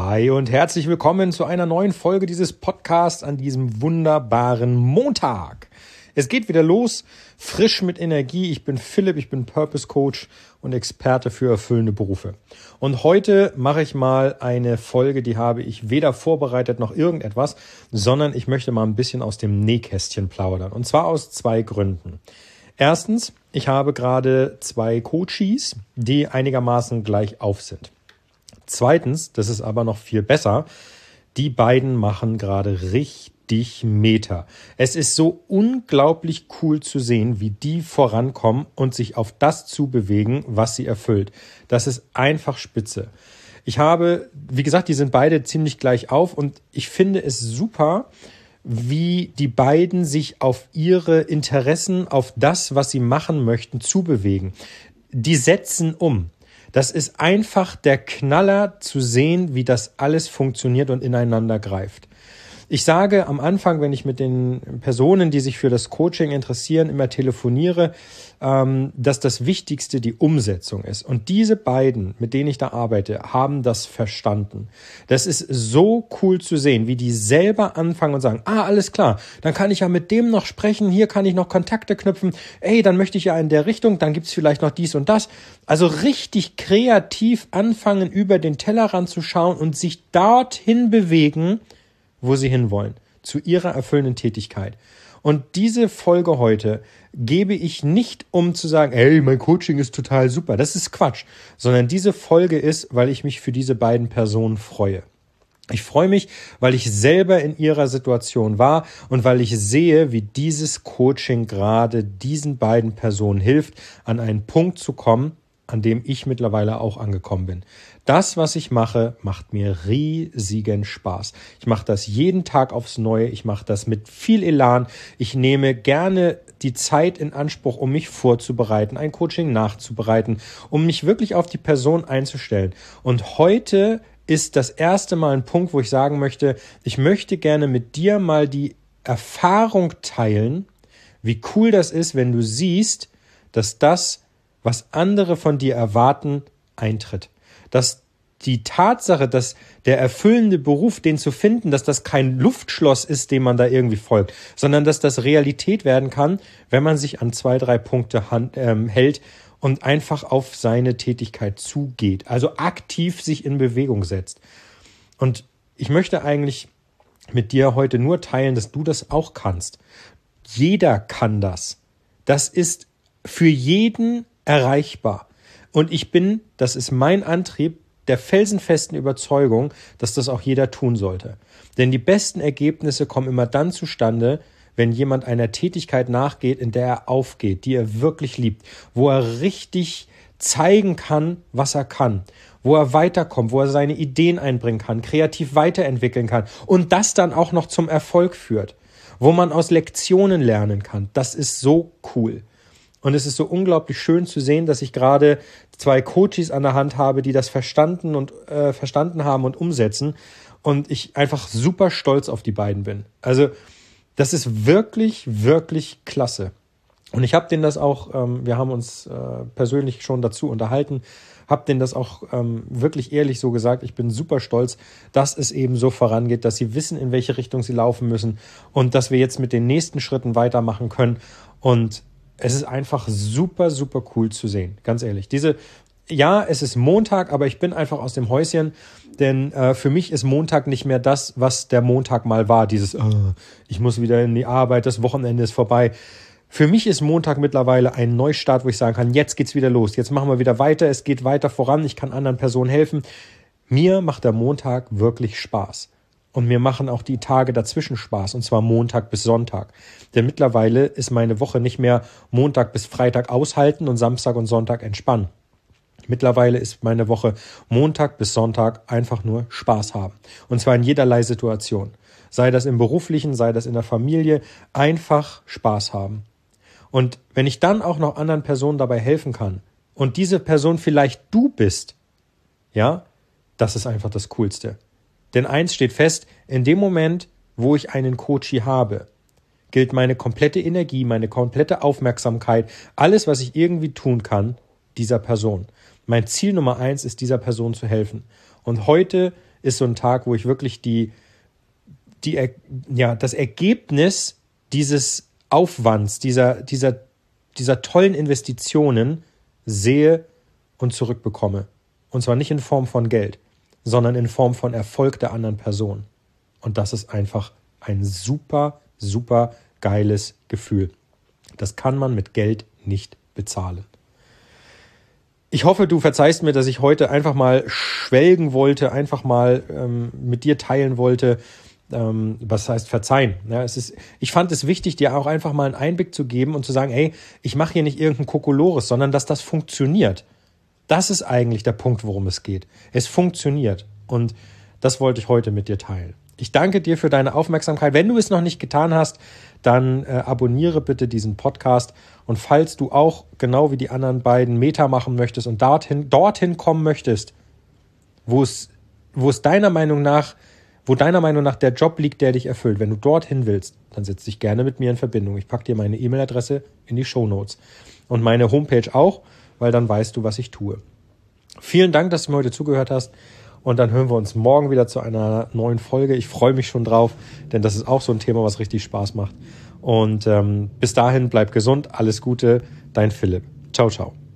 Hi und herzlich willkommen zu einer neuen Folge dieses Podcasts an diesem wunderbaren Montag. Es geht wieder los, frisch mit Energie. Ich bin Philipp, ich bin Purpose Coach und Experte für erfüllende Berufe. Und heute mache ich mal eine Folge, die habe ich weder vorbereitet noch irgendetwas, sondern ich möchte mal ein bisschen aus dem Nähkästchen plaudern. Und zwar aus zwei Gründen. Erstens, ich habe gerade zwei Coaches, die einigermaßen gleich auf sind. Zweitens, das ist aber noch viel besser, die beiden machen gerade richtig Meter. Es ist so unglaublich cool zu sehen, wie die vorankommen und sich auf das zu bewegen, was sie erfüllt. Das ist einfach spitze. Ich habe, wie gesagt, die sind beide ziemlich gleich auf und ich finde es super, wie die beiden sich auf ihre Interessen, auf das, was sie machen möchten, zubewegen. Die setzen um. Das ist einfach der Knaller zu sehen, wie das alles funktioniert und ineinander greift. Ich sage am Anfang, wenn ich mit den Personen, die sich für das Coaching interessieren, immer telefoniere, ähm, dass das Wichtigste die Umsetzung ist. Und diese beiden, mit denen ich da arbeite, haben das verstanden. Das ist so cool zu sehen, wie die selber anfangen und sagen, ah, alles klar, dann kann ich ja mit dem noch sprechen, hier kann ich noch Kontakte knüpfen, ey, dann möchte ich ja in der Richtung, dann gibt's vielleicht noch dies und das. Also richtig kreativ anfangen, über den Tellerrand zu schauen und sich dorthin bewegen, wo sie hinwollen, zu ihrer erfüllenden Tätigkeit. Und diese Folge heute gebe ich nicht, um zu sagen, hey, mein Coaching ist total super. Das ist Quatsch. Sondern diese Folge ist, weil ich mich für diese beiden Personen freue. Ich freue mich, weil ich selber in ihrer Situation war und weil ich sehe, wie dieses Coaching gerade diesen beiden Personen hilft, an einen Punkt zu kommen, an dem ich mittlerweile auch angekommen bin. Das, was ich mache, macht mir riesigen Spaß. Ich mache das jeden Tag aufs Neue. Ich mache das mit viel Elan. Ich nehme gerne die Zeit in Anspruch, um mich vorzubereiten, ein Coaching nachzubereiten, um mich wirklich auf die Person einzustellen. Und heute ist das erste Mal ein Punkt, wo ich sagen möchte, ich möchte gerne mit dir mal die Erfahrung teilen, wie cool das ist, wenn du siehst, dass das, was andere von dir erwarten, eintritt dass die Tatsache, dass der erfüllende Beruf, den zu finden, dass das kein Luftschloss ist, dem man da irgendwie folgt, sondern dass das Realität werden kann, wenn man sich an zwei, drei Punkte hand, ähm, hält und einfach auf seine Tätigkeit zugeht, also aktiv sich in Bewegung setzt. Und ich möchte eigentlich mit dir heute nur teilen, dass du das auch kannst. Jeder kann das. Das ist für jeden erreichbar. Und ich bin, das ist mein Antrieb, der felsenfesten Überzeugung, dass das auch jeder tun sollte. Denn die besten Ergebnisse kommen immer dann zustande, wenn jemand einer Tätigkeit nachgeht, in der er aufgeht, die er wirklich liebt, wo er richtig zeigen kann, was er kann, wo er weiterkommt, wo er seine Ideen einbringen kann, kreativ weiterentwickeln kann und das dann auch noch zum Erfolg führt, wo man aus Lektionen lernen kann. Das ist so cool. Und es ist so unglaublich schön zu sehen, dass ich gerade zwei Coaches an der Hand habe, die das verstanden und äh, verstanden haben und umsetzen. Und ich einfach super stolz auf die beiden bin. Also das ist wirklich, wirklich klasse. Und ich habe denen das auch, ähm, wir haben uns äh, persönlich schon dazu unterhalten, habe denen das auch ähm, wirklich ehrlich so gesagt. Ich bin super stolz, dass es eben so vorangeht, dass sie wissen, in welche Richtung sie laufen müssen und dass wir jetzt mit den nächsten Schritten weitermachen können. Und es ist einfach super, super cool zu sehen. Ganz ehrlich. Diese, ja, es ist Montag, aber ich bin einfach aus dem Häuschen, denn äh, für mich ist Montag nicht mehr das, was der Montag mal war. Dieses, oh, ich muss wieder in die Arbeit, das Wochenende ist vorbei. Für mich ist Montag mittlerweile ein Neustart, wo ich sagen kann, jetzt geht's wieder los, jetzt machen wir wieder weiter, es geht weiter voran, ich kann anderen Personen helfen. Mir macht der Montag wirklich Spaß. Und mir machen auch die Tage dazwischen Spaß, und zwar Montag bis Sonntag. Denn mittlerweile ist meine Woche nicht mehr Montag bis Freitag aushalten und Samstag und Sonntag entspannen. Mittlerweile ist meine Woche Montag bis Sonntag einfach nur Spaß haben. Und zwar in jederlei Situation. Sei das im beruflichen, sei das in der Familie, einfach Spaß haben. Und wenn ich dann auch noch anderen Personen dabei helfen kann und diese Person vielleicht du bist, ja, das ist einfach das Coolste. Denn eins steht fest, in dem Moment, wo ich einen Coachie habe, gilt meine komplette Energie, meine komplette Aufmerksamkeit, alles, was ich irgendwie tun kann, dieser Person. Mein Ziel Nummer eins ist, dieser Person zu helfen. Und heute ist so ein Tag, wo ich wirklich die, die, ja, das Ergebnis dieses Aufwands, dieser, dieser, dieser tollen Investitionen sehe und zurückbekomme. Und zwar nicht in Form von Geld, sondern in Form von Erfolg der anderen Person. Und das ist einfach ein super, super geiles Gefühl. Das kann man mit Geld nicht bezahlen. Ich hoffe, du verzeihst mir, dass ich heute einfach mal schwelgen wollte, einfach mal ähm, mit dir teilen wollte, ähm, was heißt verzeihen. Ja, es ist, ich fand es wichtig, dir auch einfach mal einen Einblick zu geben und zu sagen, hey, ich mache hier nicht irgendein Kokolores, sondern dass das funktioniert. Das ist eigentlich der Punkt, worum es geht. Es funktioniert. Und das wollte ich heute mit dir teilen. Ich danke dir für deine Aufmerksamkeit. Wenn du es noch nicht getan hast, dann äh, abonniere bitte diesen Podcast. Und falls du auch genau wie die anderen beiden Meta machen möchtest und dorthin, dorthin kommen möchtest, wo es, wo es deiner Meinung nach, wo deiner Meinung nach der Job liegt, der dich erfüllt, wenn du dorthin willst, dann setz dich gerne mit mir in Verbindung. Ich packe dir meine E-Mail-Adresse in die Show Notes und meine Homepage auch, weil dann weißt du, was ich tue. Vielen Dank, dass du mir heute zugehört hast. Und dann hören wir uns morgen wieder zu einer neuen Folge. Ich freue mich schon drauf, denn das ist auch so ein Thema, was richtig Spaß macht. Und ähm, bis dahin, bleib gesund, alles Gute, dein Philipp. Ciao, ciao.